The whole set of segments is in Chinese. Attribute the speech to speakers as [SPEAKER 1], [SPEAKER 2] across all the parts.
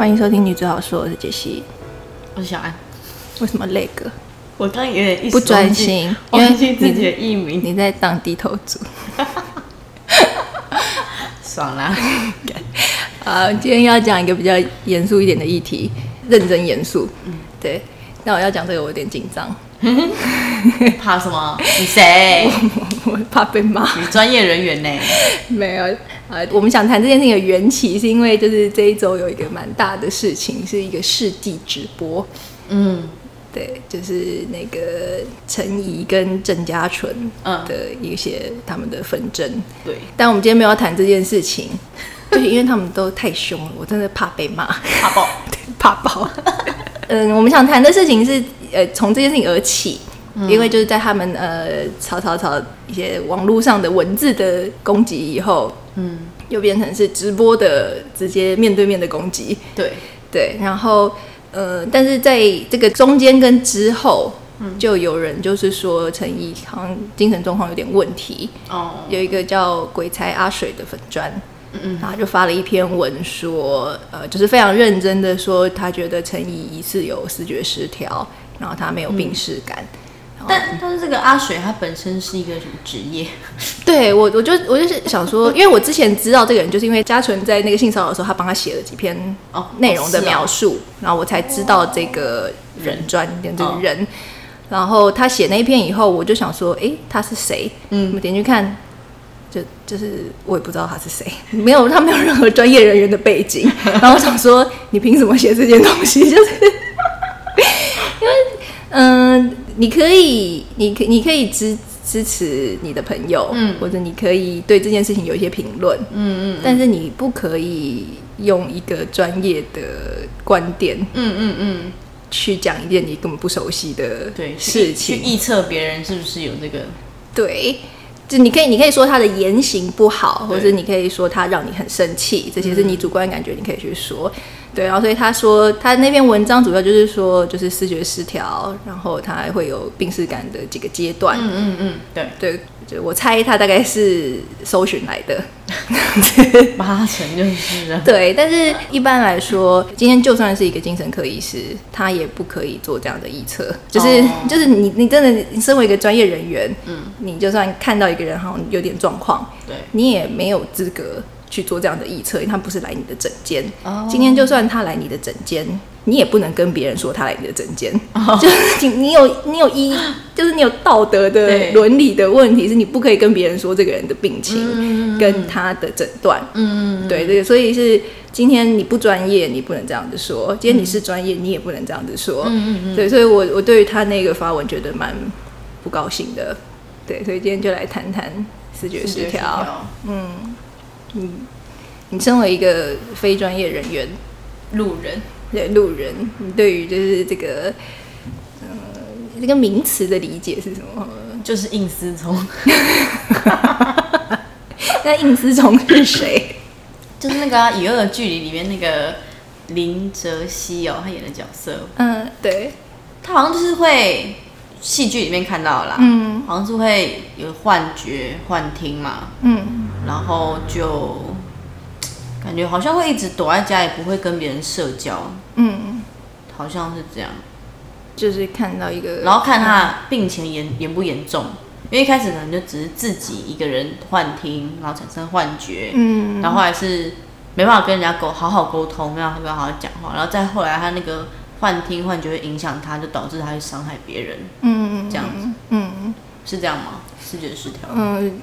[SPEAKER 1] 欢迎收听《女最好说》，我是杰西。
[SPEAKER 2] 我是小安，
[SPEAKER 1] 为什么累个？
[SPEAKER 2] 我刚刚有点一
[SPEAKER 1] 不专心，因
[SPEAKER 2] 忘
[SPEAKER 1] 为
[SPEAKER 2] 记自己的
[SPEAKER 1] 你
[SPEAKER 2] 艺名，
[SPEAKER 1] 你在当低头族。
[SPEAKER 2] 爽啦！
[SPEAKER 1] 啊，今天要讲一个比较严肃一点的议题，认真严肃。对，那我要讲这个，我有点紧张，
[SPEAKER 2] 怕什么？你谁？
[SPEAKER 1] 我怕被骂。
[SPEAKER 2] 你专业人员呢？
[SPEAKER 1] 没有，呃，我们想谈这件事情的缘起，是因为就是这一周有一个蛮大的事情，是一个世纪直播。
[SPEAKER 2] 嗯，
[SPEAKER 1] 对，就是那个陈怡跟郑家纯
[SPEAKER 2] 嗯
[SPEAKER 1] 的一些他们的纷争。
[SPEAKER 2] 对，
[SPEAKER 1] 但我们今天没有要谈这件事情，就是因为他们都太凶了，我真的怕被骂，
[SPEAKER 2] 怕爆。
[SPEAKER 1] 怕爆。嗯，我们想谈的事情是，呃，从这件事情而起，因为就是在他们呃吵吵吵一些网络上的文字的攻击以后，
[SPEAKER 2] 嗯，
[SPEAKER 1] 又变成是直播的直接面对面的攻击。
[SPEAKER 2] 对，
[SPEAKER 1] 对，然后呃，但是在这个中间跟之后，就有人就是说陈怡好像精神状况有点问题，
[SPEAKER 2] 哦，
[SPEAKER 1] 有一个叫鬼才阿水的粉砖，
[SPEAKER 2] 嗯嗯，
[SPEAKER 1] 然后就发了一篇文说，呃，就是非常认真的说，他觉得陈怡疑似有视觉失调，然后他没有病视感。
[SPEAKER 2] 但但是这个阿水他本身是一个什么职业？
[SPEAKER 1] 对我，我就我就是想说，因为我之前知道这个人，就是因为嘉纯在那个性骚扰的时候，他帮他写了几篇
[SPEAKER 2] 哦，
[SPEAKER 1] 内容的描述，然后我才知道这个人专这个
[SPEAKER 2] 哦
[SPEAKER 1] 人。然后他写那一篇以后，我就想说，哎，他是谁？
[SPEAKER 2] 嗯
[SPEAKER 1] 我们点进去看，就就是我也不知道他是谁，没有他没有任何专业人员的背景。然后我想说，你凭什么写这件东西？就是因为，嗯、你可以，你可你可以支支持你的朋友，
[SPEAKER 2] 嗯
[SPEAKER 1] 或者你可以对这件事情有一些评论，
[SPEAKER 2] 嗯嗯
[SPEAKER 1] 但是你不可以用一个专业的观点
[SPEAKER 2] 嗯嗯嗯，
[SPEAKER 1] 去讲一件你根本不熟悉的
[SPEAKER 2] 对，
[SPEAKER 1] 事
[SPEAKER 2] 情去
[SPEAKER 1] 情。
[SPEAKER 2] 臆测别人是不是有这个？
[SPEAKER 1] 对，就你可以，你可以说他的言行不好，或者你可以说他让你很生气，这些是你主观感觉，你可以去说。对，然后所以他说他那篇文章主要就是说，就是视觉失调，然后他会有病视感的几个阶段。
[SPEAKER 2] 嗯嗯嗯，对，
[SPEAKER 1] 对，就我猜他大概是搜寻来的。
[SPEAKER 2] 八成就是了。
[SPEAKER 1] 对，但是一般来说，今天就算是一个精神科医师，他也不可以做这样的臆测。就是、
[SPEAKER 2] 哦
[SPEAKER 1] 就是你你真的你身为一个专业人员，嗯，你就算看到一个人好像有点状况，
[SPEAKER 2] 对，
[SPEAKER 1] 你也没有资格去做这样的预测，因为他不是来你的诊间。
[SPEAKER 2] 哦
[SPEAKER 1] 今天就算他来你的诊间，你也不能跟别人说他来你的诊间，就是你你有你有医，就是你有道德的伦理的问题，是你不可以跟别人说这个人的病情跟他的诊断。
[SPEAKER 2] 嗯嗯
[SPEAKER 1] 对对，所以是今天你不专业，你不能这样子说；今天你是专业，你也不能这样子说。
[SPEAKER 2] 嗯嗯
[SPEAKER 1] 对，所以我我对于他那个发文觉得蛮不高兴的。对，所以今天就来谈谈视觉
[SPEAKER 2] 嗯，
[SPEAKER 1] 失调。你身为一个非专业人员，
[SPEAKER 2] 路人。
[SPEAKER 1] 对路人，你对于就是这个呃这个名词的理解是什么？
[SPEAKER 2] 就是应思聪，
[SPEAKER 1] 那应思聪是谁？
[SPEAKER 2] 就是那个啊《以恶的距离》里面那个林哲熙哦，他演的角色，
[SPEAKER 1] 嗯，对，
[SPEAKER 2] 他好像就是会戏剧里面看到的啦，
[SPEAKER 1] 嗯
[SPEAKER 2] 好像是会有幻觉、幻听嘛，
[SPEAKER 1] 嗯
[SPEAKER 2] 然后就感觉好像会一直躲在家也，不会跟别人社交，
[SPEAKER 1] 嗯，
[SPEAKER 2] 好像是这样。
[SPEAKER 1] 就是看到一个，
[SPEAKER 2] 然后看他病情严严不严重，因为一开始可能就只是自己一个人幻听，然后产生幻觉，
[SPEAKER 1] 嗯。
[SPEAKER 2] 然后后来是没办法跟人家沟好好沟通，没办法没办法好好讲话，然后再后来他那个幻听幻觉会影响他，就导致他去伤害别人，
[SPEAKER 1] 嗯
[SPEAKER 2] 这样子。
[SPEAKER 1] 嗯嗯
[SPEAKER 2] 是这样吗？视觉失调？
[SPEAKER 1] 嗯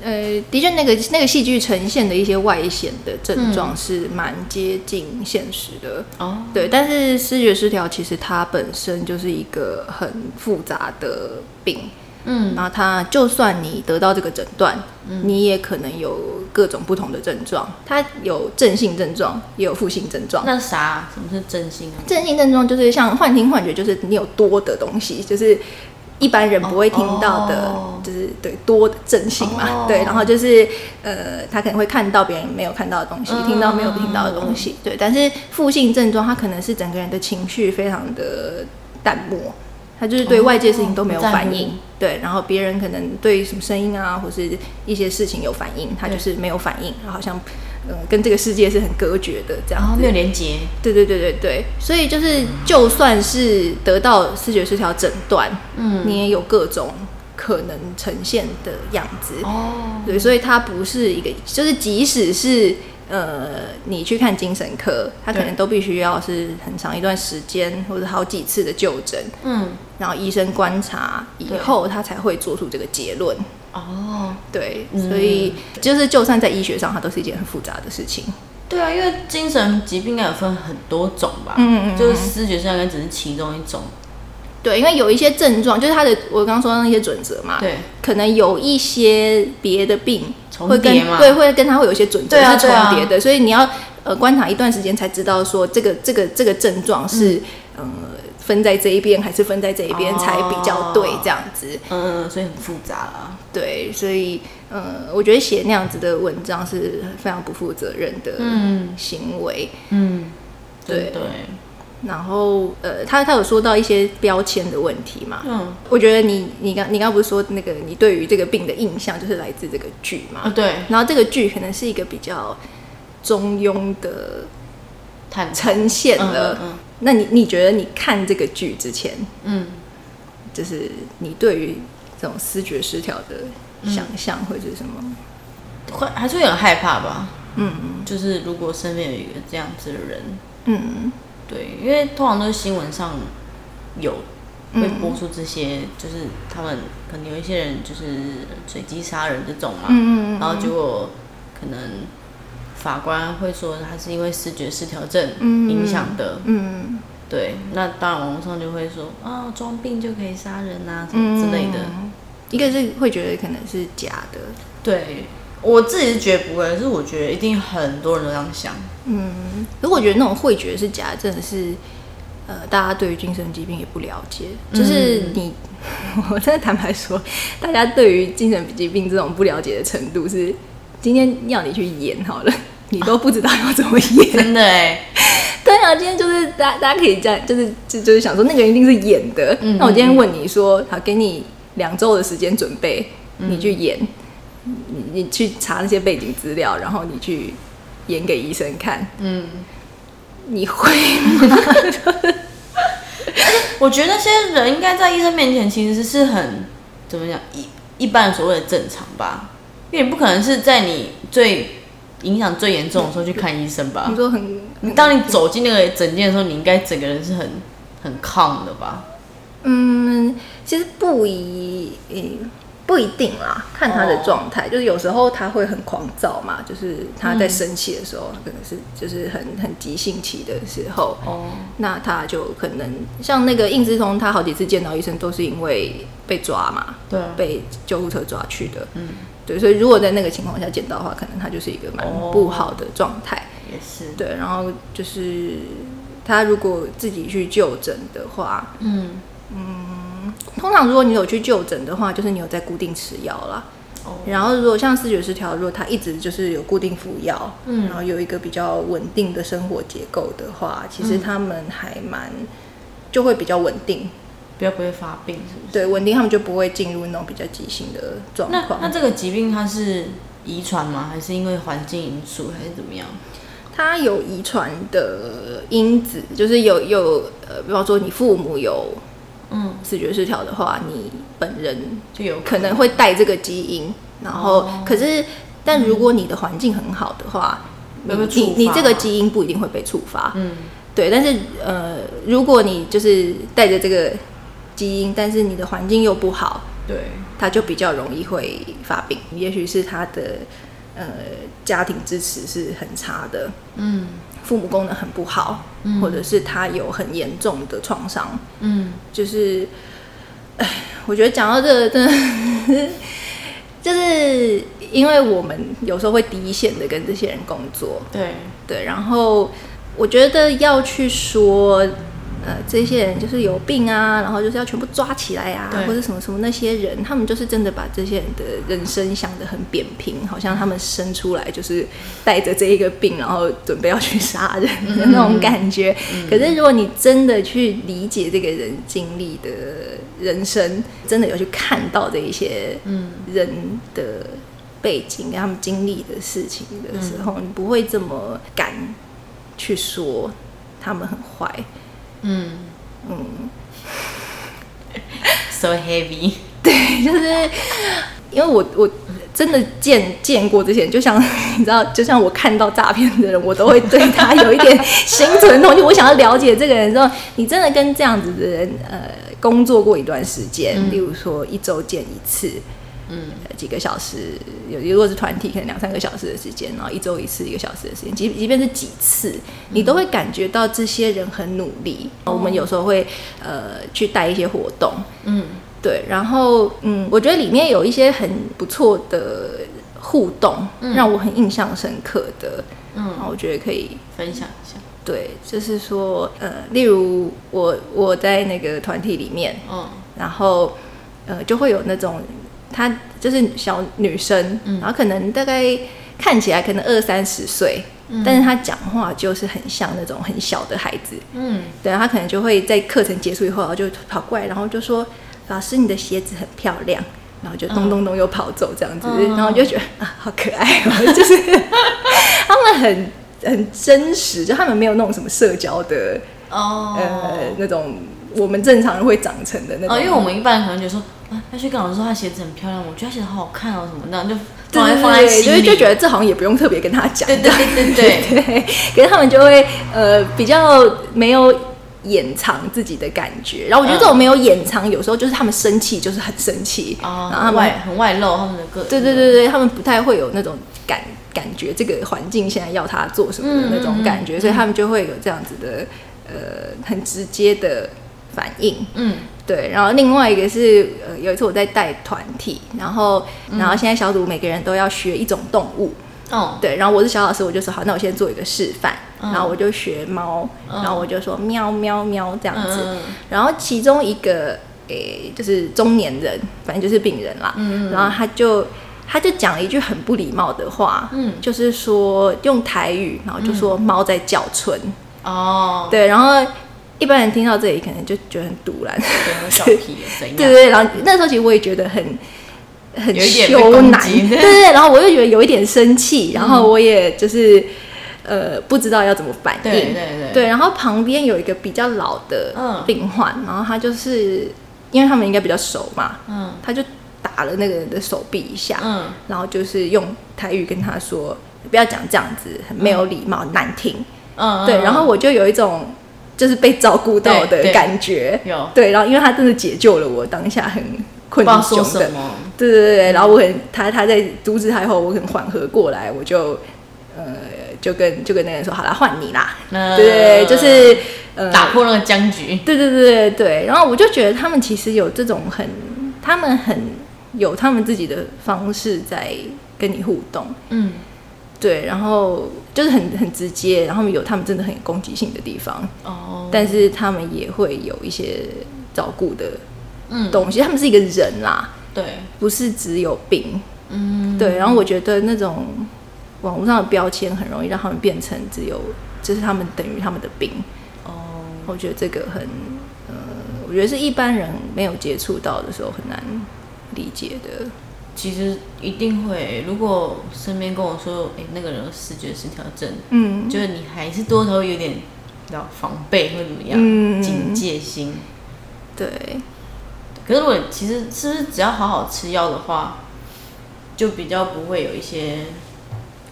[SPEAKER 1] 呃，的确，那个那个戏剧呈现的一些外显的症状是蛮接近现实的。
[SPEAKER 2] 哦，
[SPEAKER 1] 对，但是视觉失调其实它本身就是一个很复杂的病，
[SPEAKER 2] 嗯
[SPEAKER 1] 然后它就算你得到这个诊断，你也可能有各种不同的症状，它有正性症状，也有负性症状。
[SPEAKER 2] 那啥，什么是正性啊？
[SPEAKER 1] 正性症状就是像幻听、幻觉，就是你有多的东西，就是一般人不会听到的，
[SPEAKER 2] 哦
[SPEAKER 1] 就是对多的正性嘛，
[SPEAKER 2] 哦
[SPEAKER 1] 对，然后就是呃，他可能会看到别人没有看到的东西，
[SPEAKER 2] 嗯
[SPEAKER 1] 听到没有听到的东西，对。但是负性症状，他可能是整个人的情绪非常的淡漠。他就是对外界事情都没有反应，对，然后别人可能对什么声音啊，或是一些事情有反应，他就是没有反应，然后好像呃跟这个世界是很隔绝的这样
[SPEAKER 2] 没有连接，
[SPEAKER 1] 对对对对对，所以就是就算是得到视觉失调诊断，
[SPEAKER 2] 嗯，
[SPEAKER 1] 你也有各种可能呈现的样子。
[SPEAKER 2] 哦，
[SPEAKER 1] 对，所以它不是一个，就是即使是呃你去看精神科，它可能都必须要是很长一段时间或者好几次的就诊，
[SPEAKER 2] 嗯，
[SPEAKER 1] 然后医生观察以后，他才会做出这个结论。
[SPEAKER 2] 哦，
[SPEAKER 1] 对，
[SPEAKER 2] 嗯。
[SPEAKER 1] 所以就是就算在医学上，它都是一件很复杂的事情。
[SPEAKER 2] 对啊，因为精神疾病应该有分很多种吧，
[SPEAKER 1] 嗯嗯嗯
[SPEAKER 2] 就是视觉失调应该只是其中一种，
[SPEAKER 1] 对，因为有一些症状，就是他的我刚刚说的那些准则嘛，
[SPEAKER 2] 对，
[SPEAKER 1] 可能有一些别的病
[SPEAKER 2] 重
[SPEAKER 1] 会跟对会跟它会有一些准则是重叠的，所以你要呃观察一段时间才知道说这个这个这个症状是、呃分在这一边还是分在这一边
[SPEAKER 2] 哦。
[SPEAKER 1] 才比较对这样子。
[SPEAKER 2] 嗯，所以很复杂啦。
[SPEAKER 1] 对，所以呃，我觉得写那样子的文章是非常不负责任的
[SPEAKER 2] 嗯
[SPEAKER 1] 行为。
[SPEAKER 2] 嗯，
[SPEAKER 1] 对
[SPEAKER 2] 对对，
[SPEAKER 1] 然后呃，他他有说到一些标签的问题嘛？
[SPEAKER 2] 嗯，
[SPEAKER 1] 我觉得你你刚你刚刚不是说那个你对于这个病的印象就是来自这个剧嘛？
[SPEAKER 2] 啊对，
[SPEAKER 1] 然后这个剧可能是一个比较中庸的呈现了。
[SPEAKER 2] 嗯
[SPEAKER 1] 那你你觉得你看这个剧之前，
[SPEAKER 2] 嗯
[SPEAKER 1] 就是你对于这种视觉失调的想象或者什么？
[SPEAKER 2] 嗯，会还是会有点害怕吧？
[SPEAKER 1] 嗯
[SPEAKER 2] 就是如果身边有一个这样子的人，
[SPEAKER 1] 嗯
[SPEAKER 2] 对，因为通常都是新闻上有
[SPEAKER 1] 嗯
[SPEAKER 2] 会播出这些，就是他们可能有一些人就是随机杀人这种嘛，
[SPEAKER 1] 嗯嗯
[SPEAKER 2] 然后结果可能法官会说他是因为视觉失调症
[SPEAKER 1] 嗯
[SPEAKER 2] 影响的，
[SPEAKER 1] 嗯
[SPEAKER 2] 对，那当然网络上就会说啊装病就可以杀人啊什么之类的，
[SPEAKER 1] 嗯一个是会觉得可能是假的，
[SPEAKER 2] 对我自己是觉得不会，可是我觉得一定很多人都这样想，
[SPEAKER 1] 嗯，如果觉得那种会觉得是假的，真的是，呃，大家对于精神疾病也不了解。就是你，我真的坦白说，大家对于精神疾病这种不了解的程度是，今天要你去演好了，你都不知道要怎么演。
[SPEAKER 2] 真的哎，
[SPEAKER 1] 对啊，今天就是大家大家可以这样，就是就就是想说那个人一定是演的。
[SPEAKER 2] 嗯
[SPEAKER 1] 那我今天问你说，好，给你两周的时间准备，你去演，你你去查那些背景资料，然后你去演给医生看。
[SPEAKER 2] 嗯。
[SPEAKER 1] 你会吗
[SPEAKER 2] 我觉得那些人应该在医生面前其实是很怎么讲一一般所谓的正常吧，因为你不可能是在你最影响最严重的时候去看医生吧
[SPEAKER 1] 你。说很
[SPEAKER 2] 你当你走进那个诊间的时候，你应该整个人是很很抗的吧？
[SPEAKER 1] 嗯，其实不一诶不一定啦，看他的状态，就是有时候他会很狂躁嘛，就是他在生气的时候，可能是就是很很急性期的时候，
[SPEAKER 2] 哦，
[SPEAKER 1] 那他就可能像那个应之通，他好几次见到医生都是因为被抓嘛，
[SPEAKER 2] 对啊，
[SPEAKER 1] 被救护车抓去的，
[SPEAKER 2] 嗯，
[SPEAKER 1] 对，所以如果在那个情况下见到的话，可能他就是一个蛮
[SPEAKER 2] 哦
[SPEAKER 1] 不好的状态。
[SPEAKER 2] 也是，
[SPEAKER 1] 对，然后就是他如果自己去就诊的话，
[SPEAKER 2] 嗯，
[SPEAKER 1] 通常如果你有去就诊的话，就是你有在固定吃药啦。
[SPEAKER 2] 哦，
[SPEAKER 1] 然后如果像视觉失调，如果他一直就是有固定服药，
[SPEAKER 2] 嗯
[SPEAKER 1] 然后有一个比较稳定的生活结构的话，其实他们还蛮就会比较稳定。
[SPEAKER 2] 比较不会发病，是不是？
[SPEAKER 1] 对，稳定他们就不会进入那种比较急性的状
[SPEAKER 2] 那那。这个疾病它是遗传吗？还是因为环境因素，还是怎么样？
[SPEAKER 1] 它有遗传的因子，就是有有呃，比方说你父母有
[SPEAKER 2] 嗯，
[SPEAKER 1] 视觉失调的话，你本人
[SPEAKER 2] 就有
[SPEAKER 1] 可能会带这个基因，然后、
[SPEAKER 2] 哦
[SPEAKER 1] 可是，但如果你的环境很好的话，你
[SPEAKER 2] 会被触
[SPEAKER 1] 你你这个基因不一定会被触发，
[SPEAKER 2] 嗯，
[SPEAKER 1] 对。但是呃，如果你就是带着这个基因，但是你的环境又不好，
[SPEAKER 2] 对，
[SPEAKER 1] 他就比较容易会发病。也许是他的呃家庭支持是很差的，
[SPEAKER 2] 嗯
[SPEAKER 1] 父母功能很不好，或者是他有很严重的创伤，
[SPEAKER 2] 嗯，
[SPEAKER 1] 就是，哎，我觉得讲到这个真的，就是因为我们有时候会第一线的跟这些人工作，
[SPEAKER 2] 对，
[SPEAKER 1] 对，然后我觉得要去说，呃，这些人就是有病啊，然后就是要全部抓起来啊，或者什么什么那些人，他们就是真的把这些人的人生想得很扁平，好像他们生出来就是带着这一个病，然后准备要去杀人的 那种感觉。可是如果你真的去理解这个人经历的人生，真的有去看到这一些
[SPEAKER 2] 嗯。
[SPEAKER 1] 人的背景、跟他们经历的事情的时候，你不会这么敢去说他们很坏。
[SPEAKER 2] 嗯。
[SPEAKER 1] 嗯
[SPEAKER 2] ，，so heavy，
[SPEAKER 1] 对，就是因为我我真的见见过这些人，就像你知道，就像我看到诈骗的人，我都会对他有一点心存同情。我想要了解这个人之后，你真的跟这样子的人呃工作过一段时间，
[SPEAKER 2] 嗯。
[SPEAKER 1] 例如说一周见一次，
[SPEAKER 2] 嗯
[SPEAKER 1] 呃几个小时，有如果是团体，可能两三个小时的时间，然后一周一次，一个小时的时间，即即便是几次，你都会感觉到这些人很努力。我们有时候会呃去带一些活动，
[SPEAKER 2] 嗯。
[SPEAKER 1] 对，然后嗯，我觉得里面有一些很不错的互动，让我很印象深刻的，然
[SPEAKER 2] 嗯，
[SPEAKER 1] 后我觉得可以
[SPEAKER 2] 分享一下，
[SPEAKER 1] 对，就是说呃，例如我我在那个团体里面，
[SPEAKER 2] 嗯。
[SPEAKER 1] 然后呃就会有那种她就是小女生，然后可能大概看起来可能二三十岁，但是她讲话就是很像那种很小的孩子，
[SPEAKER 2] 嗯。
[SPEAKER 1] 对，她可能就会在课程结束以后，然后就跑过来，然后就说：“老师，你的鞋子很漂亮。”然后就咚咚咚又跑走这样子，
[SPEAKER 2] 嗯。
[SPEAKER 1] 然后我就觉得啊，好可爱哦，就是他们很很真实，就他们没有那种什么社交的
[SPEAKER 2] 哦。
[SPEAKER 1] 呃那种我们正常人会长成的那种。
[SPEAKER 2] 哦，因为我们一般人可能觉得说，啊，要去跟老师说他鞋子很漂亮，我觉得他鞋子好好看哦，什么的，就
[SPEAKER 1] 对
[SPEAKER 2] 放在放在心里，
[SPEAKER 1] 就是就觉得这好像也不用特别跟他讲，
[SPEAKER 2] 对对对对对，
[SPEAKER 1] 对，可是他们就会呃比较没有掩藏自己的感觉，然后我觉得这种没有掩藏，有时候就是他们生气就是很生气，
[SPEAKER 2] 哦，
[SPEAKER 1] 然后他们
[SPEAKER 2] 外很外露他们的个，
[SPEAKER 1] 对对对对，他们不太会有那种感感觉，这个环境现在要他做什么的那种感觉，
[SPEAKER 2] 嗯嗯嗯。
[SPEAKER 1] 所以他们就会有这样子的呃很直接的反应。
[SPEAKER 2] 嗯。
[SPEAKER 1] 对，然后另外一个是呃有一次我在带团体，然后然后现在小组每个人都要学一种动物，
[SPEAKER 2] 哦，
[SPEAKER 1] 对，然后我是小老师，我就说好，那我先做一个示范，
[SPEAKER 2] 嗯。
[SPEAKER 1] 然后我就学猫，然后我就说喵喵喵这样子，
[SPEAKER 2] 嗯
[SPEAKER 1] 然后其中一个诶、就是中年人，反正就是病人啦，
[SPEAKER 2] 嗯
[SPEAKER 1] 然后他就他就讲了一句很不礼貌的话，
[SPEAKER 2] 嗯。
[SPEAKER 1] 就是说用台语，然后就说猫在叫春，
[SPEAKER 2] 哦，
[SPEAKER 1] 对，然后一般人听到这里可能就觉得很突然，
[SPEAKER 2] 对，会笑屁怎样？
[SPEAKER 1] 对对对，然后那时候其实我也觉得很很羞
[SPEAKER 2] 攻
[SPEAKER 1] 难，对对对，然后我又觉得有一点生气，然后我也就是呃不知道要怎么反应，
[SPEAKER 2] 对对对。
[SPEAKER 1] 对，然后旁边有一个比较老的
[SPEAKER 2] 嗯
[SPEAKER 1] 病患，然后他就是因为他们应该比较熟嘛，
[SPEAKER 2] 嗯。
[SPEAKER 1] 他就打了那个人的手臂一下，
[SPEAKER 2] 嗯。
[SPEAKER 1] 然后就是用台语跟他说不要讲这样子，很没有礼貌，难听，
[SPEAKER 2] 嗯，
[SPEAKER 1] 对，然后我就有一种就是被照顾到的感觉，
[SPEAKER 2] 有。
[SPEAKER 1] 对，然后因为他真的解救了我当下很困窘的。对对对对，然后我很他他在阻止他以后，我很缓和过来，我就呃就跟就跟那个人说，好啦，换你啦，对对，就是呃
[SPEAKER 2] 打破那个僵局，
[SPEAKER 1] 对对对对对，然后我就觉得他们其实有这种很，他们很有他们自己的方式在跟你互动，
[SPEAKER 2] 嗯
[SPEAKER 1] 对，然后就是很很直接，然后有他们真的很有攻击性的地方，
[SPEAKER 2] 哦，
[SPEAKER 1] 但是他们也会有一些照顾的
[SPEAKER 2] 嗯。
[SPEAKER 1] 东西，他们是一个人啦，
[SPEAKER 2] 对，
[SPEAKER 1] 不是只有病，
[SPEAKER 2] 嗯。
[SPEAKER 1] 对，然后我觉得那种网络上的标签很容易让他们变成只有，就是他们等于他们的病，
[SPEAKER 2] 哦，
[SPEAKER 1] 我觉得这个很，呃，我觉得是一般人没有接触到的时候很难理解的。
[SPEAKER 2] 其实一定会，如果身边跟我说，哎、那个人有视觉失调症，
[SPEAKER 1] 嗯，
[SPEAKER 2] 就是你还是多少有点，比较防备或怎么样，
[SPEAKER 1] 嗯
[SPEAKER 2] 警戒心。
[SPEAKER 1] 对，
[SPEAKER 2] 可是如果其实是不是只要好好吃药的话，就比较不会有一些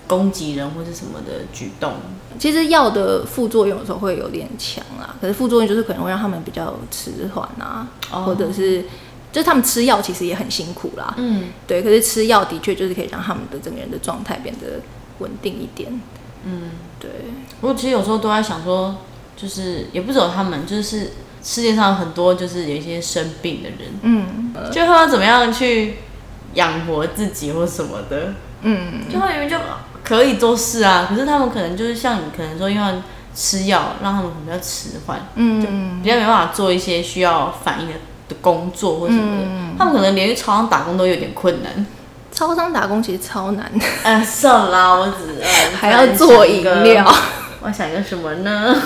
[SPEAKER 2] 攻击人或是什么的举动。
[SPEAKER 1] 其实药的副作用有时候会有点强啦，可是副作用就是可能会让他们比较迟缓啊，
[SPEAKER 2] 哦
[SPEAKER 1] 或者是就是他们吃药其实也很辛苦啦。
[SPEAKER 2] 嗯。
[SPEAKER 1] 对，可是吃药的确就是可以让他们的整个人的状态变得稳定一点。
[SPEAKER 2] 嗯，
[SPEAKER 1] 对，
[SPEAKER 2] 我其实有时候都在想说，就是也不只有他们，就是世界上很多就是有一些生病的人，
[SPEAKER 1] 嗯。
[SPEAKER 2] 就他们怎么样去养活自己或什么的，
[SPEAKER 1] 嗯，
[SPEAKER 2] 就他们明明就可以做事啊，可是他们可能就是像你可能说因为吃药让他们比较迟缓，
[SPEAKER 1] 嗯。
[SPEAKER 2] 就比较没办法做一些需要反应的的工作或什么的，
[SPEAKER 1] 嗯
[SPEAKER 2] 他们可能连去超商打工都有点困难。
[SPEAKER 1] 超商打工其实超难，
[SPEAKER 2] 哎，算啦，我只呃
[SPEAKER 1] 还要做饮料。
[SPEAKER 2] 我想一个什么呢？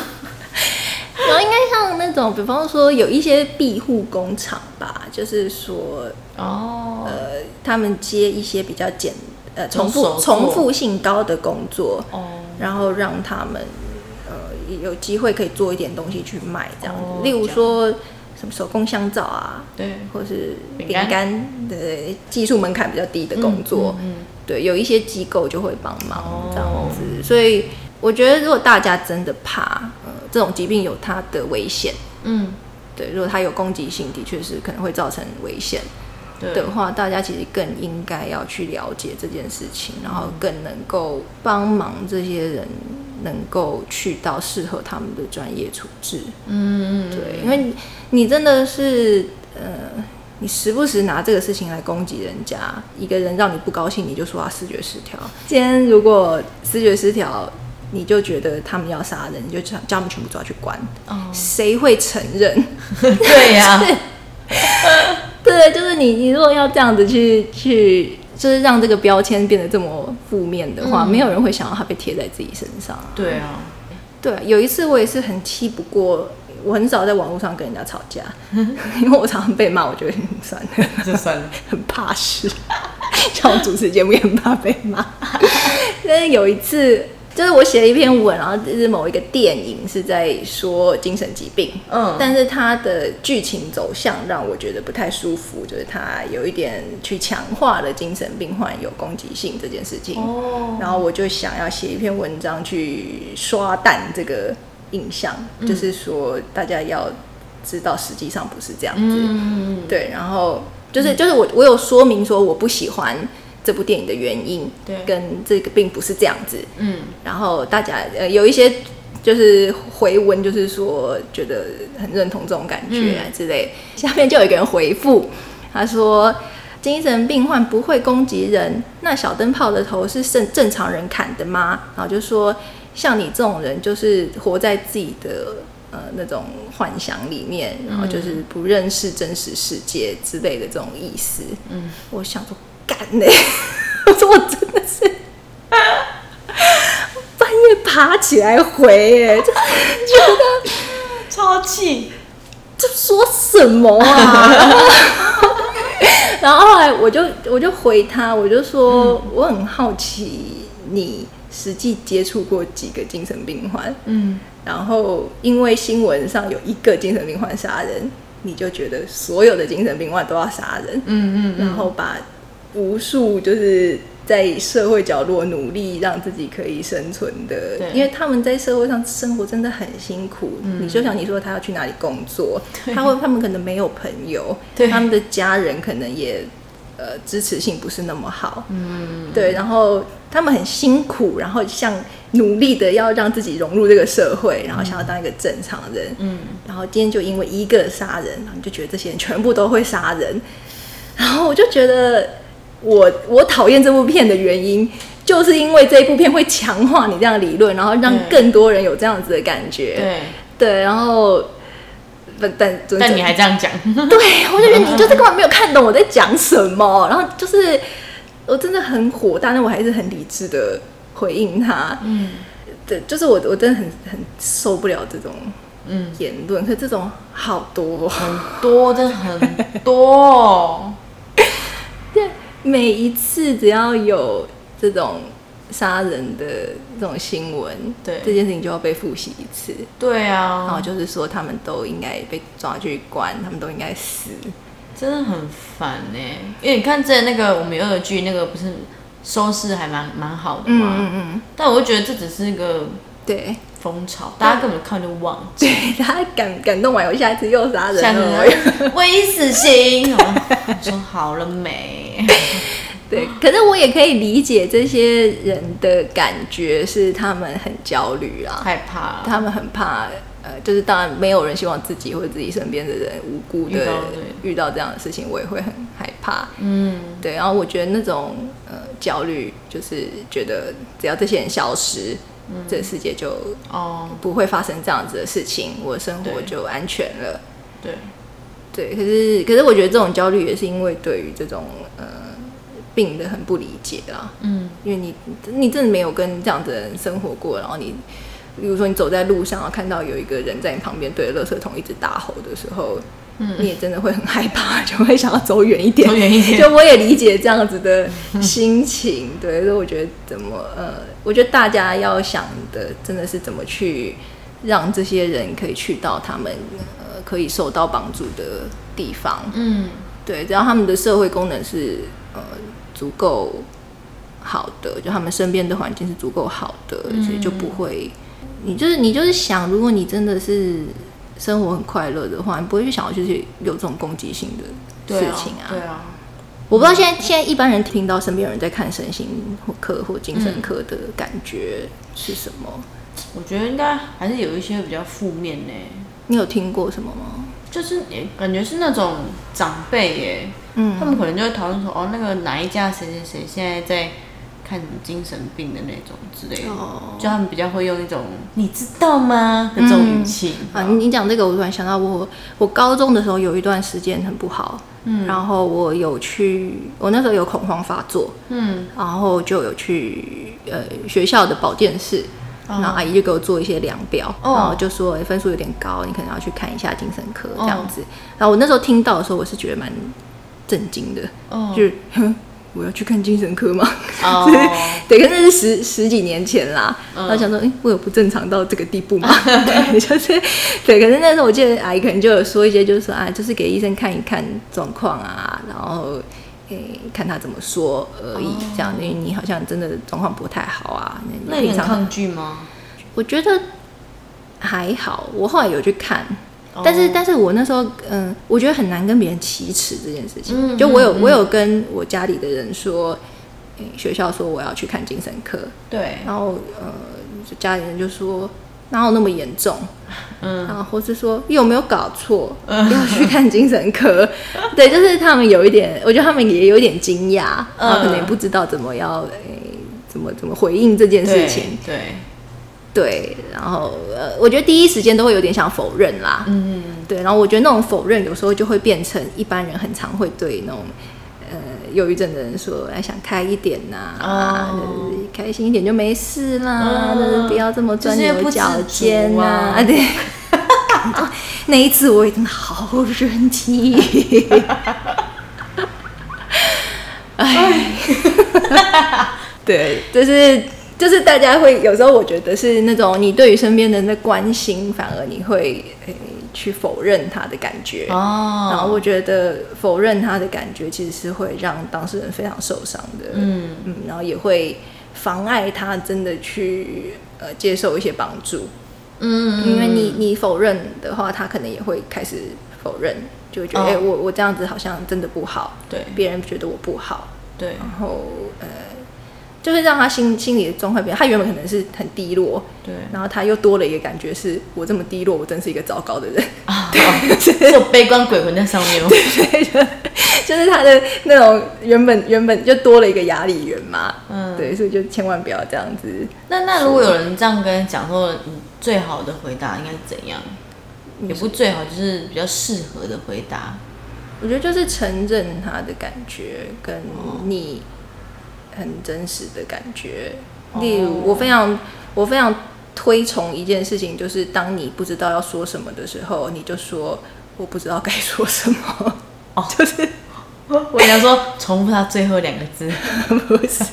[SPEAKER 1] 然后应该像那种，比方说有一些庇护工厂吧，就是说
[SPEAKER 2] 哦，
[SPEAKER 1] 呃，他们接一些比较简呃重复重复性高的工作，
[SPEAKER 2] 哦，
[SPEAKER 1] 然后让他们呃有机会可以做一点东西去卖这样子，
[SPEAKER 2] 哦
[SPEAKER 1] 例如说什么手工香皂啊，
[SPEAKER 2] 对，
[SPEAKER 1] 或是
[SPEAKER 2] 饼干。
[SPEAKER 1] 饼干的技术门槛比较低的工作，
[SPEAKER 2] 嗯，
[SPEAKER 1] 对，有一些机构就会帮忙
[SPEAKER 2] 哦。
[SPEAKER 1] 这样子，所以我觉得如果大家真的怕呃这种疾病有它的危险，
[SPEAKER 2] 嗯，
[SPEAKER 1] 对，如果它有攻击性，的确是可能会造成危险
[SPEAKER 2] 对，
[SPEAKER 1] 的话，大家其实更应该要去了解这件事情，然后更能够帮忙这些人能够去到适合他们的专业处置。
[SPEAKER 2] 嗯嗯，
[SPEAKER 1] 对，因为你你真的是呃，你时不时拿这个事情来攻击人家，一个人让你不高兴，你就说他视觉失调。今天如果视觉失调，你就觉得他们要杀人，你就叫叫他们全部抓去关，
[SPEAKER 2] 哦，
[SPEAKER 1] 谁会承认？
[SPEAKER 2] 对呀，
[SPEAKER 1] 对，就是你，你如果要这样子去去，就是让这个标签变得这么负面的话，
[SPEAKER 2] 嗯
[SPEAKER 1] 没有人会想要它被贴在自己身上、啊。
[SPEAKER 2] 对啊，
[SPEAKER 1] 对，有一次我也是很气不过，我很少在网络上跟人家吵架，因为我常常被骂，我觉得嗯算了，
[SPEAKER 2] 就算了，
[SPEAKER 1] 很怕事。像我主持节目也很怕被骂。但是有一次，就是我写了一篇文，然后就是某一个电影是在说精神疾病，
[SPEAKER 2] 嗯，
[SPEAKER 1] 但是它的剧情走向让我觉得不太舒服，就是它有一点去强化了精神病患有攻击性这件事情。
[SPEAKER 2] 哦，
[SPEAKER 1] 然后我就想要写一篇文章去刷淡这个印象，
[SPEAKER 2] 嗯
[SPEAKER 1] 就是说大家要知道实际上不是这样子。
[SPEAKER 2] 嗯，
[SPEAKER 1] 对，然后就是就是我我有说明说我不喜欢这部电影的原因，
[SPEAKER 2] 对
[SPEAKER 1] 跟这个并不是这样子。
[SPEAKER 2] 嗯，
[SPEAKER 1] 然后大家呃有一些就是回文，就是说觉得很认同这种感觉啊之类。下面就有一个人回复，他说。精神病患不会攻击人，那小灯泡的头是正正常人砍的吗？然后就说像你这种人，就是活在自己的呃那种幻想里面，然后就是不认识真实世界之类的这种意思。
[SPEAKER 2] 嗯，
[SPEAKER 1] 我想说干呢、我 说我真的是 半夜爬起来回、哎，就觉 得
[SPEAKER 2] 超气，
[SPEAKER 1] 这说什么啊？然后后来我就我就回他，我就说、我很好奇你实际接触过几个精神病患，
[SPEAKER 2] 嗯，
[SPEAKER 1] 然后因为新闻上有一个精神病患杀人，你就觉得所有的精神病患都要杀人，
[SPEAKER 2] 嗯嗯。
[SPEAKER 1] 然后把无数就是在社会角落努力让自己可以生存的，因为他们在社会上生活真的很辛苦。
[SPEAKER 2] 嗯。
[SPEAKER 1] 你就像你说他要去哪里工作，他会他们可能没有朋友，
[SPEAKER 2] 对。
[SPEAKER 1] 他们的家人可能也呃支持性不是那么好，
[SPEAKER 2] 嗯，
[SPEAKER 1] 对，然后他们很辛苦，然后像努力的要让自己融入这个社会，然后想要当一个正常人，
[SPEAKER 2] 嗯，
[SPEAKER 1] 然后今天就因为一个杀人，然后你就觉得这些人全部都会杀人，然后我就觉得我我讨厌这部片的原因，就是因为这一部片会强化你这样的理论，然后让更多人有这样子的感觉，
[SPEAKER 2] 对，
[SPEAKER 1] 对，然后但但
[SPEAKER 2] 但你还这样讲，
[SPEAKER 1] 对，我就觉得你就是根本没有看懂我在讲什么，然后就是我真的很火大，但我还是很理智的回应他。
[SPEAKER 2] 嗯。
[SPEAKER 1] 对，就是我我真的很很受不了这种
[SPEAKER 2] 嗯，
[SPEAKER 1] 言论，可这种好多、哦，
[SPEAKER 2] 很多，真的很多，
[SPEAKER 1] 对，每一次只要有这种杀人的这种新闻，
[SPEAKER 2] 对
[SPEAKER 1] 这件事情就要被复习一次，
[SPEAKER 2] 对啊
[SPEAKER 1] 然后
[SPEAKER 2] 啊，
[SPEAKER 1] 就是说他们都应该被抓去关，他们都应该死。
[SPEAKER 2] 真的很烦呢。因为你看之前那个我们有二剧那个不是收视还蛮蛮好的
[SPEAKER 1] 嗯
[SPEAKER 2] 嘛，
[SPEAKER 1] 嗯嗯，
[SPEAKER 2] 但我就觉得这只是一个
[SPEAKER 1] 对。
[SPEAKER 2] 风潮，大家根本看就忘记。
[SPEAKER 1] 对他感感动完，我下一次又杀人
[SPEAKER 2] 下
[SPEAKER 1] 了。
[SPEAKER 2] 次微死心，我说好了没？
[SPEAKER 1] 对，可是我也可以理解这些人的感觉，是他们很焦虑啊，
[SPEAKER 2] 害怕，
[SPEAKER 1] 他们很怕，呃，就是当然没有人希望自己或者自己身边的人无辜的
[SPEAKER 2] 遇到对
[SPEAKER 1] 遇到这样的事情，我也会很害怕。
[SPEAKER 2] 嗯，
[SPEAKER 1] 对，然后我觉得那种呃焦虑，就是觉得只要这些人消失，这个世界就
[SPEAKER 2] 哦，
[SPEAKER 1] 不会发生这样子的事情，我的生活就安全了。
[SPEAKER 2] 对，
[SPEAKER 1] 对，可是可是我觉得这种焦虑也是因为对于这种呃病的很不理解啊，
[SPEAKER 2] 嗯，
[SPEAKER 1] 因为你你真的没有跟这样的人生活过，然后你比如说你走在路上，然后看到有一个人在你旁边对着垃圾桶一直大吼的时候，你也真的会很害怕，就会想要走远一点，
[SPEAKER 2] 走远一点。
[SPEAKER 1] 就我也理解这样子的心情，对，所以我觉得怎么呃，我觉得大家要想的真的是怎么去让这些人可以去到他们呃可以受到帮助的地方，
[SPEAKER 2] 嗯，
[SPEAKER 1] 对，只要他们的社会功能是呃足够好的，就他们身边的环境是足够好的，所以就不会，你就是你就是想，如果你真的是生活很快乐的话，你不会去想要就是有这种攻击性的事情啊。
[SPEAKER 2] 对啊，
[SPEAKER 1] 我不知道现在现在一般人听到身边有人在看身心科或精神科的感觉是什么？
[SPEAKER 2] 我觉得应该还是有一些比较负面呢。
[SPEAKER 1] 你有听过什么吗？
[SPEAKER 2] 就是也感觉是那种长辈耶，
[SPEAKER 1] 嗯
[SPEAKER 2] 他们可能就会讨论说，哦，那个哪一家谁谁谁现在在看什么精神病的那种之类的，
[SPEAKER 1] 哦。
[SPEAKER 2] 就他们比较会用一种你知道吗？的这种语气。
[SPEAKER 1] 啊，你你讲这个，我突然想到我，我高中的时候有一段时间很不好，嗯，然后我有去，我那时候有恐慌发作，
[SPEAKER 2] 嗯，
[SPEAKER 1] 然后就有去呃学校的保健室，然后阿姨就给我做一些量表，
[SPEAKER 2] 哦。
[SPEAKER 1] 然后就说、诶分数有点高，你可能要去看一下精神科这样子。然后我那时候听到的时候，我是觉得蛮震惊的，
[SPEAKER 2] 哦。
[SPEAKER 1] 就是哼 我要去看精神科吗？
[SPEAKER 2] 哦，
[SPEAKER 1] 对，可是那是十十几年前啦，
[SPEAKER 2] 嗯
[SPEAKER 1] 然后想说，哎、我有不正常到这个地步吗？对，就是对。可是那时候我记得阿姨可能就有说一些，就是说啊，就是给医生看一看状况啊，然后诶、看他怎么说而已，这样，因为你好像真的状况不太好啊。
[SPEAKER 2] 那你很抗拒吗？
[SPEAKER 1] 我觉得还好，我后来有去看，
[SPEAKER 2] 哦
[SPEAKER 1] 但是，但是我那时候，嗯、我觉得很难跟别人启齿这件事情。
[SPEAKER 2] 嗯
[SPEAKER 1] 就我有，我有跟我家里的人说，诶学校说我要去看精神科，
[SPEAKER 2] 对，
[SPEAKER 1] 然后呃，就家里人就说哪有那么严重，
[SPEAKER 2] 嗯，
[SPEAKER 1] 然后或是说有没有搞错，要去看精神科。对，就是他们有一点，我觉得他们也有一点惊讶，然后可能也不知道怎么要诶、怎么怎么回应这件事情。
[SPEAKER 2] 对，
[SPEAKER 1] 对，然后呃，我觉得第一时间都会有点想否认啦。
[SPEAKER 2] 嗯，
[SPEAKER 1] 对，然后我觉得那种否认有时候就会变成一般人很常会对那种呃忧郁症的人说，哎，想开一点呐、
[SPEAKER 2] 哦。
[SPEAKER 1] 就是开心一点就没事啦，不要这么钻牛角尖呐、
[SPEAKER 2] 啊。
[SPEAKER 1] 对。那一次我也真的好生气，哎，对，就是就是大家会有时候，我觉得是那种你对于身边人的关心，反而你会诶、去否认他的感觉。
[SPEAKER 2] 哦，
[SPEAKER 1] 然后我觉得否认他的感觉，其实是会让当事人非常受伤的。
[SPEAKER 2] 嗯。
[SPEAKER 1] 嗯，然后也会妨碍他真的去呃接受一些帮助。
[SPEAKER 2] 嗯，
[SPEAKER 1] 因为你你否认的话，他可能也会开始否认，就会觉得
[SPEAKER 2] 哦。
[SPEAKER 1] 哎、诶我我这样子好像真的不好，
[SPEAKER 2] 对。
[SPEAKER 1] 别人觉得我不好，
[SPEAKER 2] 对，
[SPEAKER 1] 然后呃，就会让他心心里的状态变。他原本可能是很低落，
[SPEAKER 2] 对，
[SPEAKER 1] 然后他又多了一个感觉是，我这么低落，我真是一个糟糕的人。
[SPEAKER 2] 啊，是有悲观鬼魂在上面吗？
[SPEAKER 1] 对，就就是他的那种原本原本就多了一个压力源嘛。
[SPEAKER 2] 嗯，
[SPEAKER 1] 对，所以就千万不要这样子。
[SPEAKER 2] 那那如果有人这样跟你讲说，你最好的回答应该是怎样？也不最好，就是比较适合的回答。
[SPEAKER 1] 我觉得就是承认他的感觉，跟你很真实的感觉。例如，我非常我非常推崇一件事情，就是当你不知道要说什么的时候，你就说我不知道该说什么。
[SPEAKER 2] 哦
[SPEAKER 1] 就是
[SPEAKER 2] 我想说，重复他最后两个字。
[SPEAKER 1] 不是。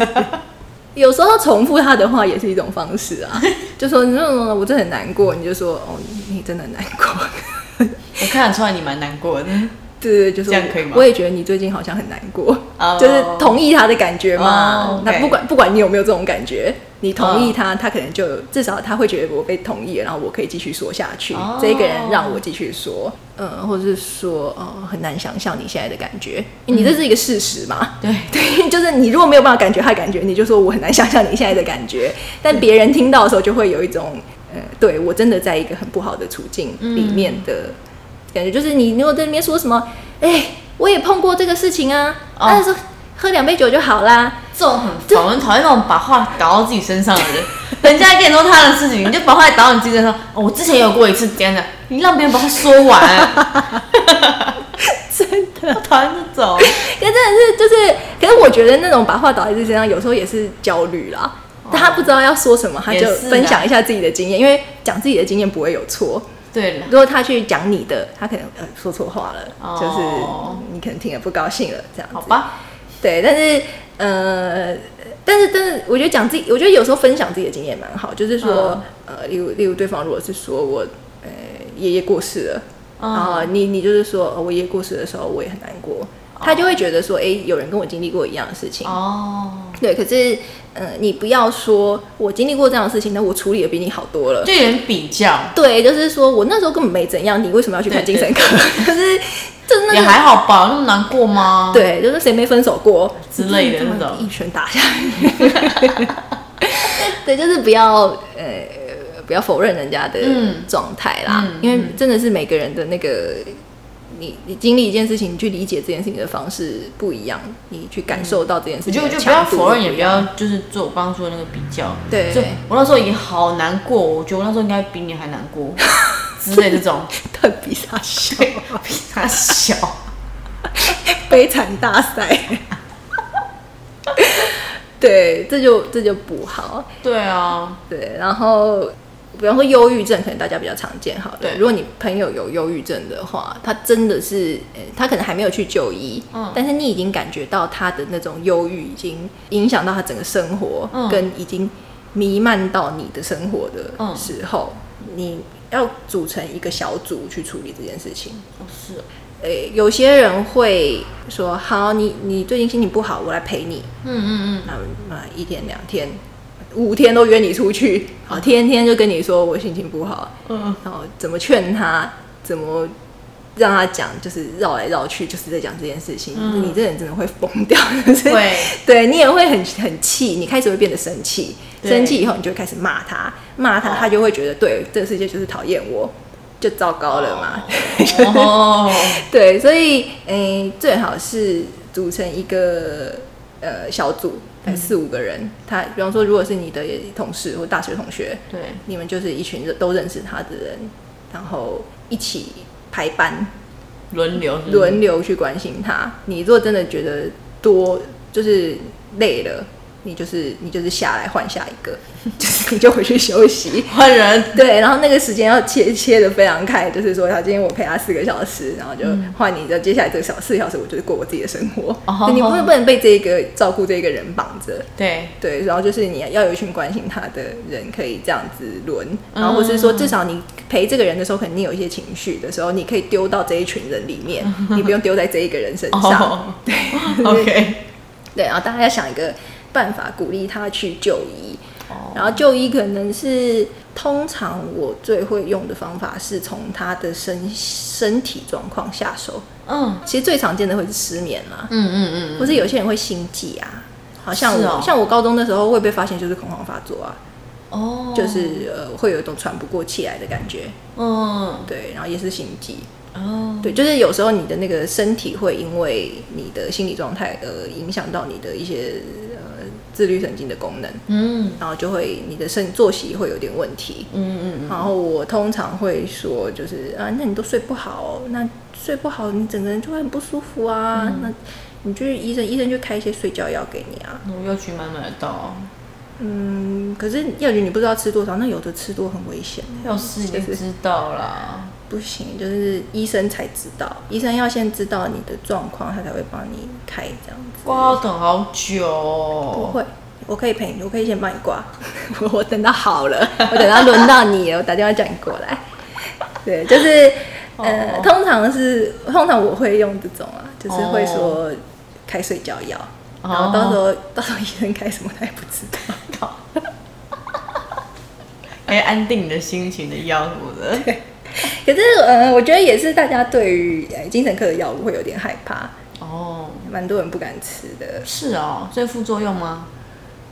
[SPEAKER 1] 有时候重复他的话也是一种方式啊，就说你说我真的很难过，你就说哦，你你真的很难过。
[SPEAKER 2] 我看得出来你蛮难过的。
[SPEAKER 1] 对对，就是
[SPEAKER 2] 这样可以吗？
[SPEAKER 1] 我也觉得你最近好像很难过
[SPEAKER 2] 哦。
[SPEAKER 1] 就是同意他的感觉嘛。
[SPEAKER 2] 哦。
[SPEAKER 1] 那不管不管你有没有这种感觉，你同意他，他可能就至少他会觉得我被同意了，然后我可以继续说下去。
[SPEAKER 2] 哦。
[SPEAKER 1] 这个人让我继续说，嗯，或者是说哦，很难想象你现在的感觉，你这是一个事实嘛。
[SPEAKER 2] 对，
[SPEAKER 1] 对，就是你如果没有办法感觉他的感觉，你就说我很难想象你现在的感觉。但别人听到的时候，就会有一种，呃，对我真的在一个很不好的处境里面的感觉。就是你如果在那边说什么，哎、我也碰过这个事情啊，
[SPEAKER 2] 哦
[SPEAKER 1] 但是喝两杯酒就好啦。
[SPEAKER 2] 这种很讨厌讨厌那种把话倒到自己身上的人。人家跟你说他的事情，你就把话倒到你自己身上。哦，我之前有过一次这样的，你让别人把话说完。
[SPEAKER 1] 真的，
[SPEAKER 2] 我讨厌这种。
[SPEAKER 1] 可真的是就是，可是我觉得那种把话倒在自己身上，有时候也是焦虑啦。他不知道要说什么，他就分享一下自己的经验，因为讲自己的经验不会有错。
[SPEAKER 2] 对了，
[SPEAKER 1] 如果他去讲你的，他可能呃说错话了，
[SPEAKER 2] 哦。
[SPEAKER 1] 就是你可能听了不高兴了，这样子。
[SPEAKER 2] 好吧，
[SPEAKER 1] 对，但是呃，但是但是，我觉得讲自己，我觉得有时候分享自己的经验蛮好，就是说，呃，例如例如对方如果是说我呃爷爷过世了，
[SPEAKER 2] 嗯。
[SPEAKER 1] 然后你你就是说、呃我爷爷过世的时候我也很难过，他就会觉得说，哎、有人跟我经历过一样的事情，
[SPEAKER 2] 哦，
[SPEAKER 1] 对，可是呃，你不要说我经历过这样的事情，那我处理的比你好多了。
[SPEAKER 2] 就有点比较，
[SPEAKER 1] 对，就是说我那时候根本没怎样，你为什么要去看精神科？可是就是那
[SPEAKER 2] 也还好吧，那么难过吗？，
[SPEAKER 1] 对，就是谁没分手过
[SPEAKER 2] 之类的那种
[SPEAKER 1] 一拳打下去。对，就是不要呃不要否认人家的
[SPEAKER 2] 嗯
[SPEAKER 1] 状态啦，
[SPEAKER 2] 嗯
[SPEAKER 1] 因为真的是每个人的那个。你你经历一件事情，你去理解这件事情的方式不一样，你去感受到这件事情
[SPEAKER 2] 我觉得就不要否认，也不要就是做我刚刚说的那个比较。
[SPEAKER 1] 对
[SPEAKER 2] 就我那时候也好难过，我觉得我那时候应该比你还难过 之类这种，
[SPEAKER 1] 他比他小，
[SPEAKER 2] 比他小。
[SPEAKER 1] 悲惨大赛。对，这就这就不好。
[SPEAKER 2] 对啊，
[SPEAKER 1] 对，然后比方说忧郁症，可能大家比较常见。好的，
[SPEAKER 2] 对
[SPEAKER 1] 如果你朋友有忧郁症的话，他真的是，呃他可能还没有去就医，
[SPEAKER 2] 嗯
[SPEAKER 1] 但是你已经感觉到他的那种忧郁已经影响到他整个生活，
[SPEAKER 2] 嗯
[SPEAKER 1] 跟已经弥漫到你的生活的
[SPEAKER 2] 嗯
[SPEAKER 1] 时候，你要组成一个小组去处理这件事情。
[SPEAKER 2] 哦是
[SPEAKER 1] 有些人会说：“好，你你最近心情不好，我来陪你。
[SPEAKER 2] 嗯嗯
[SPEAKER 1] 那那一天两天，五天都约你出去，好，天天就跟你说我心情不好，
[SPEAKER 2] 嗯。
[SPEAKER 1] 然后怎么劝他，怎么让他讲，就是绕来绕去，就是在讲这件事情。
[SPEAKER 2] 嗯。
[SPEAKER 1] 你这人真的会疯掉，就是
[SPEAKER 2] 嗯，会，
[SPEAKER 1] 对你也会很很气，你开始会变得生气，生气以后你就会开始骂他，骂他，
[SPEAKER 2] 哦。
[SPEAKER 1] 他就会觉得对这个世界就是讨厌我，就糟糕了嘛。
[SPEAKER 2] 哦，
[SPEAKER 1] 对，所以诶、最好是组成一个呃小组，四五个人。他比方说，如果是你的同事或大学同学，
[SPEAKER 2] 对，
[SPEAKER 1] 你们就是一群都认识他的人，然后一起排班
[SPEAKER 2] 轮流
[SPEAKER 1] 轮流去关心他。你如果真的觉得多就是累了，你就是你就是下来换下一个，就是你就回去休息。
[SPEAKER 2] 换人，
[SPEAKER 1] 对，然后那个时间要切切的非常开，就是说，他今天我陪他四个小时，然后就换你的接下来这个小四个小时，我就是过我自己的生活。
[SPEAKER 2] 哦。
[SPEAKER 1] 你不能不能被这个照顾这个人绑着。
[SPEAKER 2] 对，
[SPEAKER 1] 对，然后就是你要有一群关心他的人，可以这样子轮，然后或是说，至少你陪这个人的时候，肯定有一些情绪的时候，你可以丢到这一群人里面，你不用丢在这一个人身上。
[SPEAKER 2] 哦，对，OK，
[SPEAKER 1] 对，然后大家要想一个办法鼓励他去就医。
[SPEAKER 2] 哦。
[SPEAKER 1] 然后就医可能是通常我最会用的方法是从他的身身体状况下手。
[SPEAKER 2] 嗯。
[SPEAKER 1] 其实最常见的会是失眠啦，
[SPEAKER 2] 嗯嗯嗯
[SPEAKER 1] 或是有些人会心悸啊。好像我、
[SPEAKER 2] 哦。
[SPEAKER 1] 像我高中的时候会被发现就是恐慌发作啊，
[SPEAKER 2] 嗯，哦，
[SPEAKER 1] 就是呃会有一种喘不过气来的感觉，
[SPEAKER 2] 嗯，
[SPEAKER 1] 对，然后也是心悸，
[SPEAKER 2] 哦，
[SPEAKER 1] 对，就是有时候你的那个身体会因为你的心理状态而影响到你的一些呃自律神经的功能，
[SPEAKER 2] 嗯
[SPEAKER 1] 然后就会你的生作息会有点问题。
[SPEAKER 2] 嗯嗯
[SPEAKER 1] 然后我通常会说，就是啊，那你都睡不好，那睡不好，你整个人就会很不舒服啊。
[SPEAKER 2] 嗯
[SPEAKER 1] 那你去医生，医生就开一些睡觉药给你啊。
[SPEAKER 2] 嗯，我要去买买得到，
[SPEAKER 1] 嗯，可是药局你不知道吃多少，那有的吃多很危险。
[SPEAKER 2] 要是已经
[SPEAKER 1] 就
[SPEAKER 2] 知道啦，
[SPEAKER 1] 不行，就是医生才知道，医生要先知道你的状况，他才会帮你开这样子。
[SPEAKER 2] 哇，要等好久哦，
[SPEAKER 1] 不会，我可以陪你，我可以先帮你挂，我等到好了，我等到轮到你了，我打电话叫你过来。对，就是呃，
[SPEAKER 2] 哦。
[SPEAKER 1] 通常是通常我会用这种啊，就是会说开睡觉药，然后到时候、到时候医生开什么他也不知道。
[SPEAKER 2] 可以安定你的心情的药什么的，
[SPEAKER 1] 可是呃，我觉得也是大家对于呃精神科的药物会有点害怕，
[SPEAKER 2] 哦，
[SPEAKER 1] 蛮多人不敢吃的。
[SPEAKER 2] 是哦，所以副作用吗？